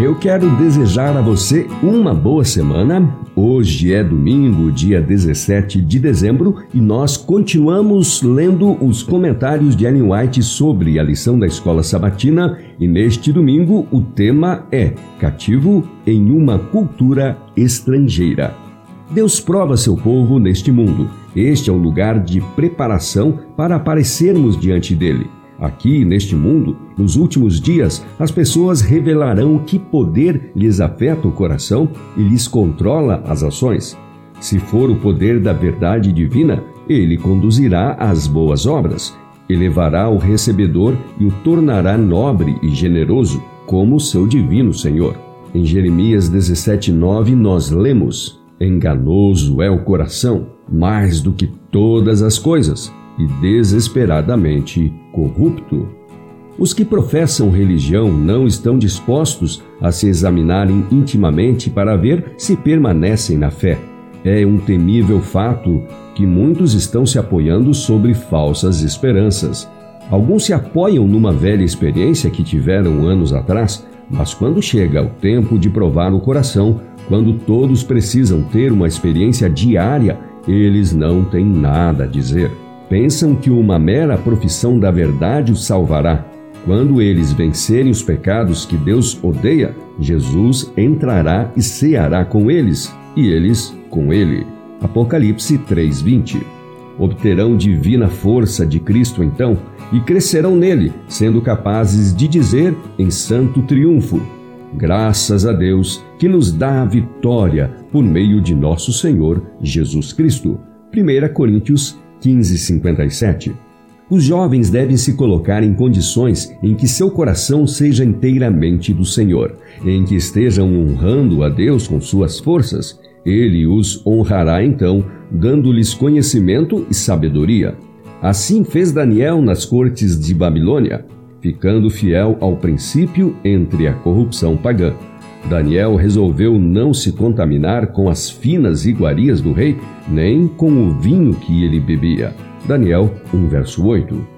Eu quero desejar a você uma boa semana. Hoje é domingo, dia 17 de dezembro, e nós continuamos lendo os comentários de Ellen White sobre a lição da escola sabatina. E neste domingo o tema é Cativo em uma cultura estrangeira. Deus prova seu povo neste mundo. Este é o lugar de preparação para aparecermos diante dele. Aqui, neste mundo, nos últimos dias, as pessoas revelarão que poder lhes afeta o coração e lhes controla as ações. Se for o poder da verdade divina, ele conduzirá às boas obras, elevará o recebedor e o tornará nobre e generoso, como seu divino Senhor. Em Jeremias 17:9 nós lemos: Enganoso é o coração, mais do que todas as coisas, e desesperadamente corrupto. Os que professam religião não estão dispostos a se examinarem intimamente para ver se permanecem na fé. É um temível fato que muitos estão se apoiando sobre falsas esperanças. Alguns se apoiam numa velha experiência que tiveram anos atrás, mas quando chega o tempo de provar o coração, quando todos precisam ter uma experiência diária, eles não têm nada a dizer. Pensam que uma mera profissão da verdade os salvará. Quando eles vencerem os pecados que Deus odeia, Jesus entrará e ceará com eles, e eles com ele. Apocalipse 3:20. Obterão divina força de Cristo então e crescerão nele, sendo capazes de dizer em santo triunfo: Graças a Deus que nos dá a vitória por meio de nosso Senhor Jesus Cristo. 1 Coríntios 1557. Os jovens devem se colocar em condições em que seu coração seja inteiramente do Senhor, em que estejam honrando a Deus com suas forças. Ele os honrará então, dando-lhes conhecimento e sabedoria. Assim fez Daniel nas cortes de Babilônia, ficando fiel ao princípio entre a corrupção pagã. Daniel resolveu não se contaminar com as finas iguarias do rei, nem com o vinho que ele bebia. Daniel 1 verso 8.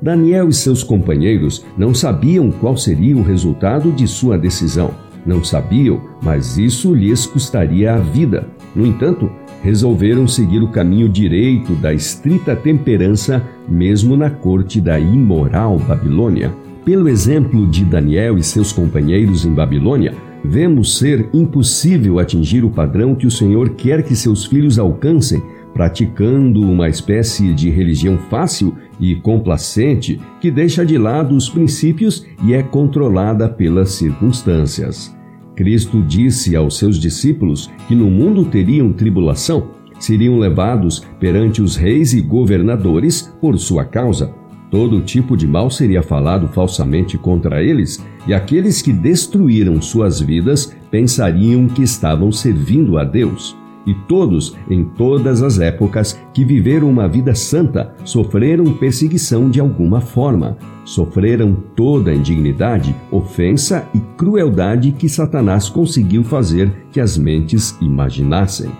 Daniel e seus companheiros não sabiam qual seria o resultado de sua decisão. Não sabiam, mas isso lhes custaria a vida. No entanto, resolveram seguir o caminho direito da estrita temperança, mesmo na corte da imoral Babilônia. Pelo exemplo de Daniel e seus companheiros em Babilônia, vemos ser impossível atingir o padrão que o Senhor quer que seus filhos alcancem, praticando uma espécie de religião fácil e complacente que deixa de lado os princípios e é controlada pelas circunstâncias. Cristo disse aos seus discípulos que no mundo teriam tribulação, seriam levados perante os reis e governadores por sua causa Todo tipo de mal seria falado falsamente contra eles, e aqueles que destruíram suas vidas pensariam que estavam servindo a Deus. E todos, em todas as épocas, que viveram uma vida santa, sofreram perseguição de alguma forma. Sofreram toda a indignidade, ofensa e crueldade que Satanás conseguiu fazer que as mentes imaginassem.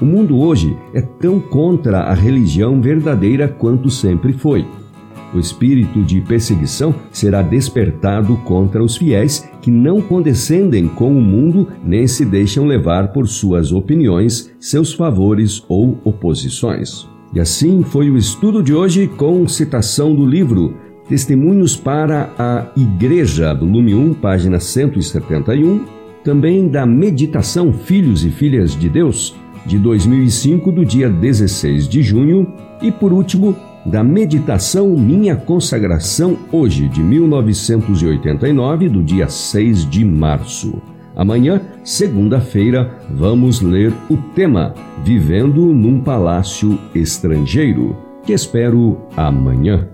O mundo hoje é tão contra a religião verdadeira quanto sempre foi. O espírito de perseguição será despertado contra os fiéis que não condescendem com o mundo nem se deixam levar por suas opiniões, seus favores ou oposições. E assim foi o estudo de hoje com citação do livro Testemunhos para a Igreja, volume 1, página 171, também da meditação Filhos e Filhas de Deus, de 2005, do dia 16 de junho, e por último, da meditação Minha Consagração hoje, de 1989, do dia 6 de março. Amanhã, segunda-feira, vamos ler o tema Vivendo num Palácio Estrangeiro, que espero amanhã.